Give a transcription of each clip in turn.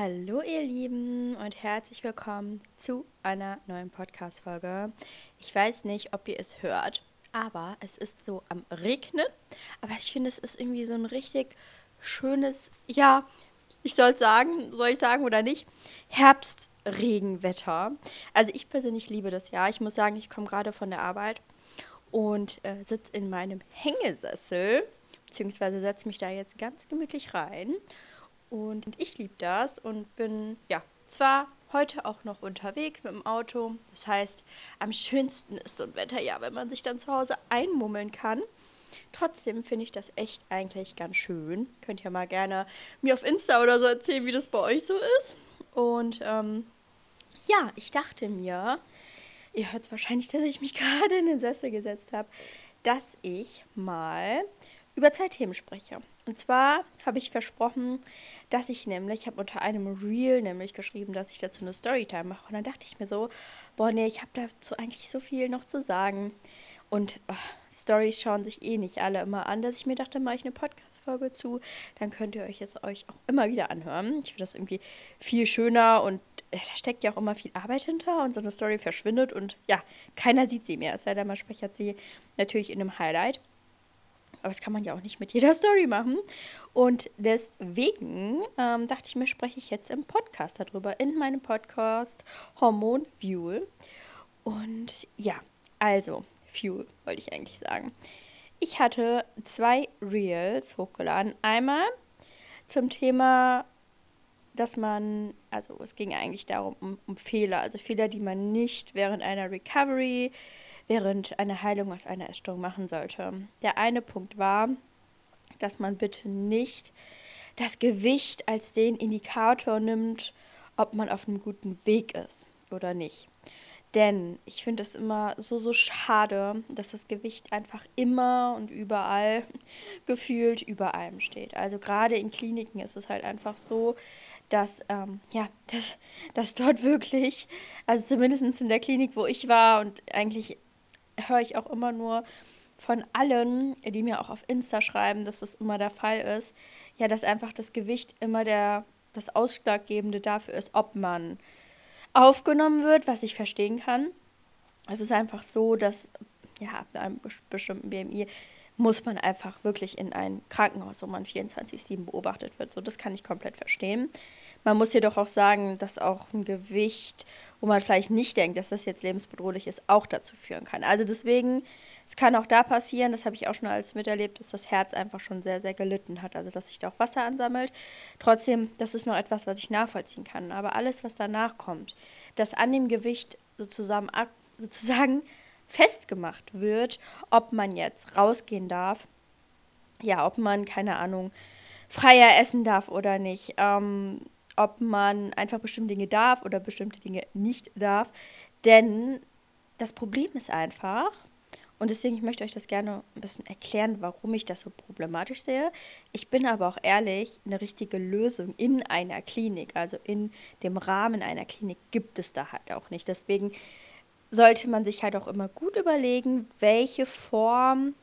Hallo ihr Lieben und herzlich willkommen zu einer neuen Podcast-Folge. Ich weiß nicht, ob ihr es hört, aber es ist so am Regnen. Aber ich finde, es ist irgendwie so ein richtig schönes, ja, ich soll sagen, soll ich sagen oder nicht, Herbstregenwetter. Also ich persönlich liebe das ja. Ich muss sagen, ich komme gerade von der Arbeit und äh, sitze in meinem Hängesessel, beziehungsweise setze mich da jetzt ganz gemütlich rein und ich liebe das und bin, ja, zwar heute auch noch unterwegs mit dem Auto. Das heißt, am schönsten ist so ein Wetter ja, wenn man sich dann zu Hause einmummeln kann. Trotzdem finde ich das echt eigentlich ganz schön. Könnt ihr mal gerne mir auf Insta oder so erzählen, wie das bei euch so ist. Und ähm, ja, ich dachte mir, ihr hört es wahrscheinlich, dass ich mich gerade in den Sessel gesetzt habe, dass ich mal über zwei Themen spreche. Und zwar habe ich versprochen, dass ich nämlich, ich habe unter einem Reel nämlich geschrieben, dass ich dazu eine Storytime mache. Und dann dachte ich mir so, boah, nee, ich habe dazu eigentlich so viel noch zu sagen. Und oh, Stories schauen sich eh nicht alle immer an, dass ich mir dachte, mache ich eine Podcast-Folge zu. Dann könnt ihr euch jetzt euch auch immer wieder anhören. Ich finde das irgendwie viel schöner und äh, da steckt ja auch immer viel Arbeit hinter und so eine Story verschwindet und ja, keiner sieht sie mehr. Es sei denn, man speichert sie natürlich in einem Highlight. Aber das kann man ja auch nicht mit jeder Story machen. Und deswegen ähm, dachte ich mir, spreche ich jetzt im Podcast darüber, in meinem Podcast Hormon Fuel. Und ja, also, Fuel wollte ich eigentlich sagen. Ich hatte zwei Reels hochgeladen. Einmal zum Thema, dass man, also es ging eigentlich darum, um, um Fehler, also Fehler, die man nicht während einer Recovery während eine Heilung aus einer Essstörung machen sollte. Der eine Punkt war, dass man bitte nicht das Gewicht als den Indikator nimmt, ob man auf einem guten Weg ist oder nicht. Denn ich finde es immer so, so schade, dass das Gewicht einfach immer und überall gefühlt über allem steht. Also gerade in Kliniken ist es halt einfach so, dass, ähm, ja, dass, dass dort wirklich, also zumindest in der Klinik, wo ich war und eigentlich höre ich auch immer nur von allen, die mir auch auf Insta schreiben, dass das immer der Fall ist, ja, dass einfach das Gewicht immer der, das Ausschlaggebende dafür ist, ob man aufgenommen wird, was ich verstehen kann. Es ist einfach so, dass ja, ab einem bestimmten BMI muss man einfach wirklich in ein Krankenhaus, wo man 24-7 beobachtet wird. So, das kann ich komplett verstehen. Man muss jedoch auch sagen, dass auch ein Gewicht, wo man vielleicht nicht denkt, dass das jetzt lebensbedrohlich ist, auch dazu führen kann. Also deswegen, es kann auch da passieren, das habe ich auch schon alles miterlebt, dass das Herz einfach schon sehr, sehr gelitten hat, also dass sich da auch Wasser ansammelt. Trotzdem, das ist noch etwas, was ich nachvollziehen kann. Aber alles, was danach kommt, dass an dem Gewicht sozusagen, sozusagen festgemacht wird, ob man jetzt rausgehen darf, ja, ob man, keine Ahnung, freier essen darf oder nicht, ähm, ob man einfach bestimmte Dinge darf oder bestimmte Dinge nicht darf. Denn das Problem ist einfach, und deswegen ich möchte euch das gerne ein bisschen erklären, warum ich das so problematisch sehe. Ich bin aber auch ehrlich, eine richtige Lösung in einer Klinik, also in dem Rahmen einer Klinik, gibt es da halt auch nicht. Deswegen sollte man sich halt auch immer gut überlegen, welche Form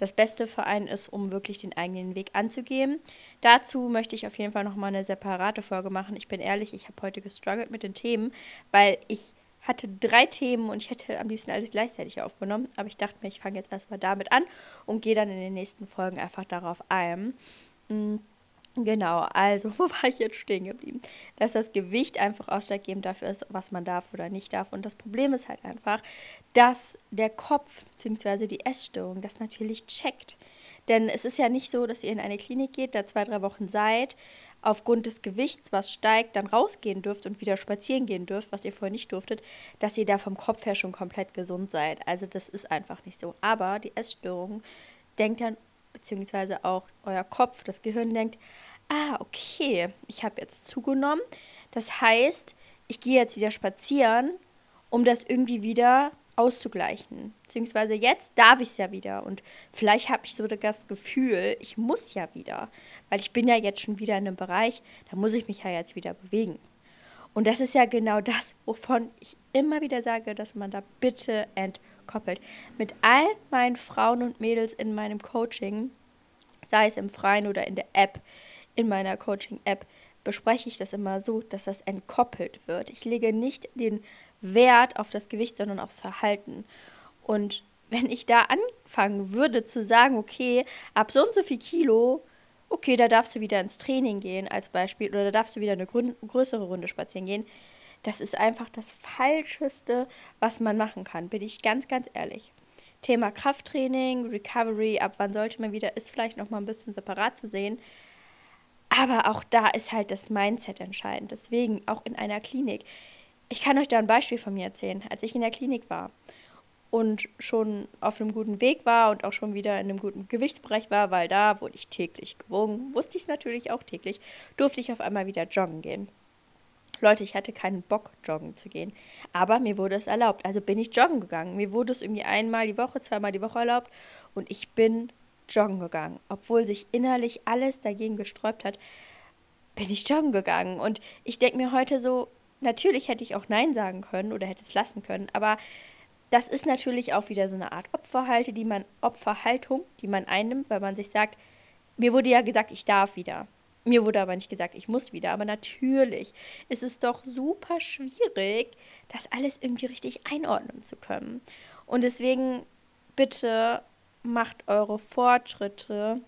das Beste für einen ist, um wirklich den eigenen Weg anzugehen. Dazu möchte ich auf jeden Fall nochmal eine separate Folge machen. Ich bin ehrlich, ich habe heute gestruggelt mit den Themen, weil ich hatte drei Themen und ich hätte am liebsten alles gleichzeitig aufgenommen. Aber ich dachte mir, ich fange jetzt erstmal damit an und gehe dann in den nächsten Folgen einfach darauf ein. Mhm Genau, also wo war ich jetzt stehen geblieben? Dass das Gewicht einfach ausschlaggebend dafür ist, was man darf oder nicht darf. Und das Problem ist halt einfach, dass der Kopf bzw. die Essstörung das natürlich checkt. Denn es ist ja nicht so, dass ihr in eine Klinik geht, da zwei, drei Wochen seid, aufgrund des Gewichts, was steigt, dann rausgehen dürft und wieder spazieren gehen dürft, was ihr vorher nicht durftet, dass ihr da vom Kopf her schon komplett gesund seid. Also das ist einfach nicht so. Aber die Essstörung denkt dann beziehungsweise auch euer Kopf, das Gehirn denkt, ah, okay, ich habe jetzt zugenommen. Das heißt, ich gehe jetzt wieder spazieren, um das irgendwie wieder auszugleichen. Beziehungsweise jetzt darf ich es ja wieder. Und vielleicht habe ich so das Gefühl, ich muss ja wieder. Weil ich bin ja jetzt schon wieder in einem Bereich, da muss ich mich ja jetzt wieder bewegen. Und das ist ja genau das, wovon ich immer wieder sage, dass man da bitte entkoppelt. Mit all meinen Frauen und Mädels in meinem Coaching, sei es im Freien oder in der App, in meiner Coaching-App, bespreche ich das immer so, dass das entkoppelt wird. Ich lege nicht den Wert auf das Gewicht, sondern aufs Verhalten. Und wenn ich da anfangen würde zu sagen, okay, ab so und so viel Kilo, okay, da darfst du wieder ins Training gehen als Beispiel oder da darfst du wieder eine größere Runde spazieren gehen, das ist einfach das Falscheste, was man machen kann, bin ich ganz, ganz ehrlich. Thema Krafttraining, Recovery, ab wann sollte man wieder, ist vielleicht noch mal ein bisschen separat zu sehen. Aber auch da ist halt das Mindset entscheidend. Deswegen auch in einer Klinik. Ich kann euch da ein Beispiel von mir erzählen. Als ich in der Klinik war und schon auf einem guten Weg war und auch schon wieder in einem guten Gewichtsbereich war, weil da wurde ich täglich gewogen, wusste ich es natürlich auch täglich, durfte ich auf einmal wieder joggen gehen. Leute, ich hatte keinen Bock, joggen zu gehen. Aber mir wurde es erlaubt. Also bin ich joggen gegangen. Mir wurde es irgendwie einmal die Woche, zweimal die Woche erlaubt. Und ich bin joggen gegangen. Obwohl sich innerlich alles dagegen gesträubt hat, bin ich joggen gegangen. Und ich denke mir heute so, natürlich hätte ich auch Nein sagen können oder hätte es lassen können. Aber das ist natürlich auch wieder so eine Art Opferhalte, die man, Opferhaltung, die man einnimmt, weil man sich sagt, mir wurde ja gesagt, ich darf wieder. Mir wurde aber nicht gesagt, ich muss wieder. Aber natürlich ist es doch super schwierig, das alles irgendwie richtig einordnen zu können. Und deswegen bitte macht eure Fortschritte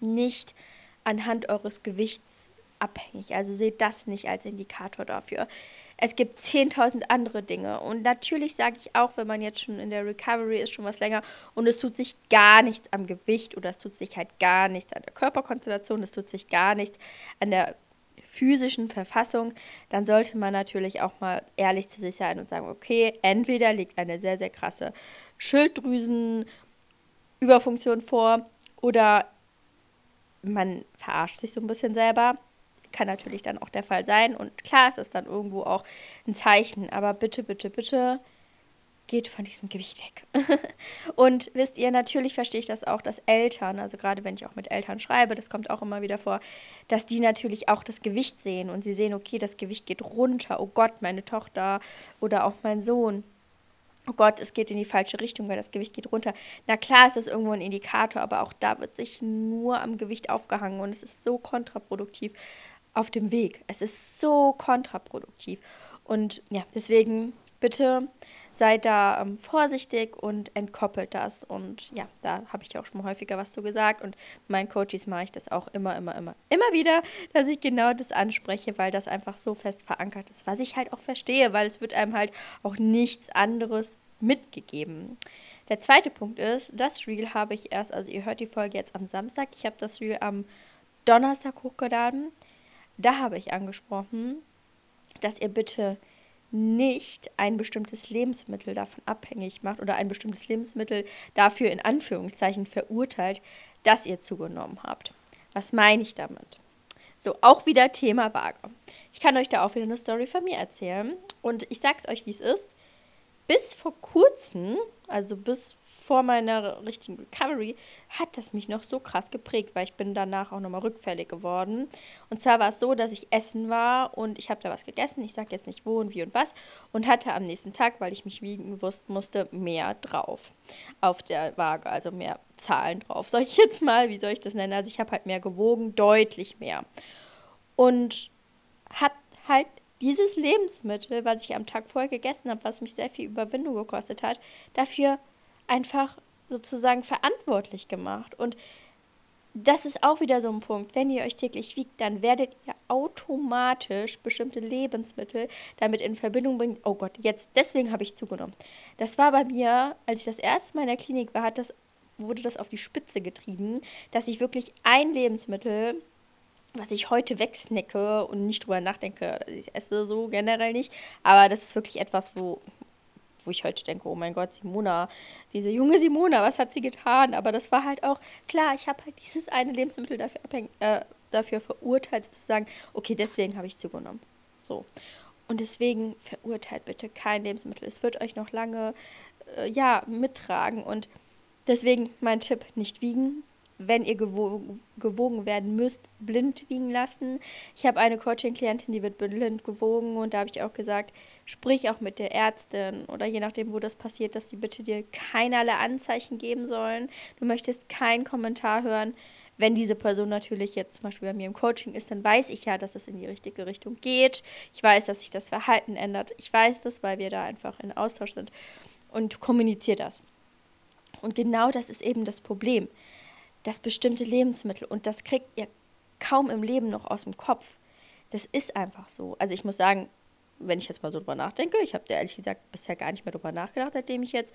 nicht anhand eures Gewichts abhängig. Also seht das nicht als Indikator dafür. Es gibt 10.000 andere Dinge. Und natürlich sage ich auch, wenn man jetzt schon in der Recovery ist, schon was länger und es tut sich gar nichts am Gewicht oder es tut sich halt gar nichts an der Körperkonstellation, es tut sich gar nichts an der physischen Verfassung, dann sollte man natürlich auch mal ehrlich zu sich sein und sagen, okay, entweder liegt eine sehr, sehr krasse Schilddrüsenüberfunktion vor oder man verarscht sich so ein bisschen selber kann natürlich dann auch der Fall sein. Und klar ist es dann irgendwo auch ein Zeichen. Aber bitte, bitte, bitte geht von diesem Gewicht weg. und wisst ihr, natürlich verstehe ich das auch, dass Eltern, also gerade wenn ich auch mit Eltern schreibe, das kommt auch immer wieder vor, dass die natürlich auch das Gewicht sehen und sie sehen, okay, das Gewicht geht runter, oh Gott, meine Tochter oder auch mein Sohn. Oh Gott, es geht in die falsche Richtung, weil das Gewicht geht runter. Na klar ist das irgendwo ein Indikator, aber auch da wird sich nur am Gewicht aufgehangen und es ist so kontraproduktiv auf dem Weg. Es ist so kontraproduktiv. Und ja, deswegen bitte seid da ähm, vorsichtig und entkoppelt das. Und ja, da habe ich auch schon häufiger was zu gesagt. Und meinen Coaches mache ich das auch immer, immer, immer, immer wieder, dass ich genau das anspreche, weil das einfach so fest verankert ist. Was ich halt auch verstehe, weil es wird einem halt auch nichts anderes mitgegeben. Der zweite Punkt ist, das Reel habe ich erst, also ihr hört die Folge jetzt am Samstag, ich habe das Reel am Donnerstag hochgeladen da habe ich angesprochen, dass ihr bitte nicht ein bestimmtes Lebensmittel davon abhängig macht oder ein bestimmtes Lebensmittel dafür in Anführungszeichen verurteilt, dass ihr zugenommen habt. Was meine ich damit? So, auch wieder Thema Waage. Ich kann euch da auch wieder eine Story von mir erzählen und ich sage es euch, wie es ist. Bis vor kurzem, also bis vor meiner richtigen Recovery hat das mich noch so krass geprägt, weil ich bin danach auch nochmal rückfällig geworden. Und zwar war es so, dass ich essen war und ich habe da was gegessen, ich sage jetzt nicht wo und wie und was, und hatte am nächsten Tag, weil ich mich wiegen gewusst musste, mehr drauf auf der Waage, also mehr Zahlen drauf. Soll ich jetzt mal, wie soll ich das nennen? Also ich habe halt mehr gewogen, deutlich mehr. Und habe halt dieses Lebensmittel, was ich am Tag vorher gegessen habe, was mich sehr viel Überwindung gekostet hat, dafür einfach sozusagen verantwortlich gemacht. Und das ist auch wieder so ein Punkt. Wenn ihr euch täglich wiegt, dann werdet ihr automatisch bestimmte Lebensmittel damit in Verbindung bringen. Oh Gott, jetzt, deswegen habe ich zugenommen. Das war bei mir, als ich das erste Mal in der Klinik war, hat das, wurde das auf die Spitze getrieben, dass ich wirklich ein Lebensmittel, was ich heute wegsnacke und nicht drüber nachdenke, ich esse so generell nicht, aber das ist wirklich etwas, wo wo ich heute denke, oh mein Gott, Simona, diese junge Simona, was hat sie getan? Aber das war halt auch, klar, ich habe halt dieses eine Lebensmittel dafür, äh, dafür verurteilt, zu sagen, okay, deswegen habe ich zugenommen. So. Und deswegen verurteilt bitte kein Lebensmittel. Es wird euch noch lange, äh, ja, mittragen. Und deswegen mein Tipp, nicht wiegen, wenn ihr gewogen, gewogen werden müsst, blind wiegen lassen. Ich habe eine Coaching-Klientin, die wird blind gewogen und da habe ich auch gesagt, sprich auch mit der Ärztin oder je nachdem, wo das passiert, dass die bitte dir keinerlei Anzeichen geben sollen. Du möchtest keinen Kommentar hören, Wenn diese Person natürlich jetzt zum Beispiel bei mir im Coaching ist, dann weiß ich ja, dass es in die richtige Richtung geht. Ich weiß, dass sich das Verhalten ändert. Ich weiß das, weil wir da einfach in Austausch sind und kommuniziere das. Und genau das ist eben das Problem. Das bestimmte Lebensmittel und das kriegt ihr kaum im Leben noch aus dem Kopf. Das ist einfach so. Also ich muss sagen, wenn ich jetzt mal so drüber nachdenke, ich habe da ehrlich gesagt bisher gar nicht mehr drüber nachgedacht, seitdem ich jetzt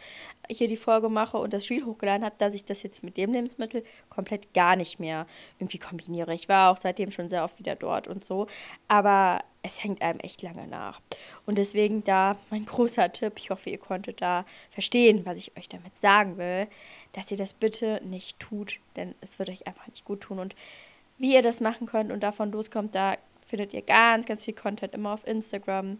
hier die Folge mache und das Reel hochgeladen habe, dass ich das jetzt mit dem Lebensmittel komplett gar nicht mehr irgendwie kombiniere. Ich war auch seitdem schon sehr oft wieder dort und so, aber es hängt einem echt lange nach. Und deswegen da mein großer Tipp, ich hoffe, ihr konntet da verstehen, was ich euch damit sagen will, dass ihr das bitte nicht tut, denn es wird euch einfach nicht gut tun und wie ihr das machen könnt und davon loskommt, da findet ihr ganz, ganz viel Content immer auf Instagram.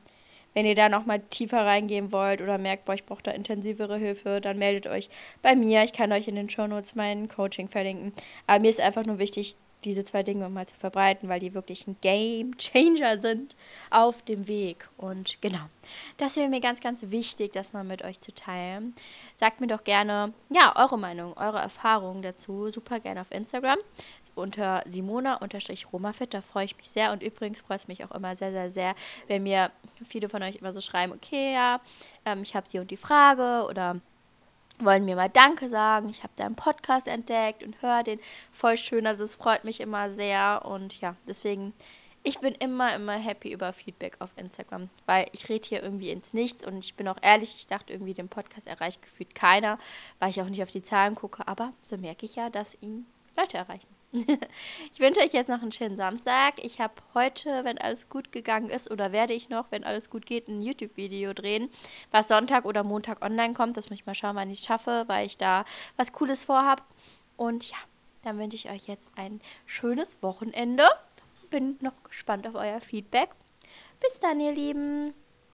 Wenn ihr da nochmal tiefer reingehen wollt oder merkt, boah, ich brauche da intensivere Hilfe, dann meldet euch bei mir. Ich kann euch in den Shownotes mein Coaching verlinken. Aber mir ist einfach nur wichtig, diese zwei Dinge mal zu verbreiten, weil die wirklich ein Game Changer sind auf dem Weg. Und genau, das wäre mir ganz, ganz wichtig, das mal mit euch zu teilen. Sagt mir doch gerne, ja, eure Meinung, eure Erfahrungen dazu, super gerne auf Instagram unter Simona-Romafit. Da freue ich mich sehr. Und übrigens freut es mich auch immer sehr, sehr, sehr, wenn mir viele von euch immer so schreiben, okay, ja, ähm, ich habe die und die Frage oder wollen mir mal Danke sagen. Ich habe da einen Podcast entdeckt und höre den voll schön. Also es freut mich immer sehr. Und ja, deswegen, ich bin immer, immer happy über Feedback auf Instagram, weil ich rede hier irgendwie ins Nichts und ich bin auch ehrlich, ich dachte irgendwie, den Podcast erreicht gefühlt keiner, weil ich auch nicht auf die Zahlen gucke. Aber so merke ich ja, dass ihn Leute erreichen. ich wünsche euch jetzt noch einen schönen Samstag. Ich habe heute, wenn alles gut gegangen ist, oder werde ich noch, wenn alles gut geht, ein YouTube-Video drehen, was Sonntag oder Montag online kommt. Das muss ich mal schauen, wann ich es schaffe, weil ich da was Cooles vorhabe. Und ja, dann wünsche ich euch jetzt ein schönes Wochenende. Bin noch gespannt auf euer Feedback. Bis dann, ihr Lieben.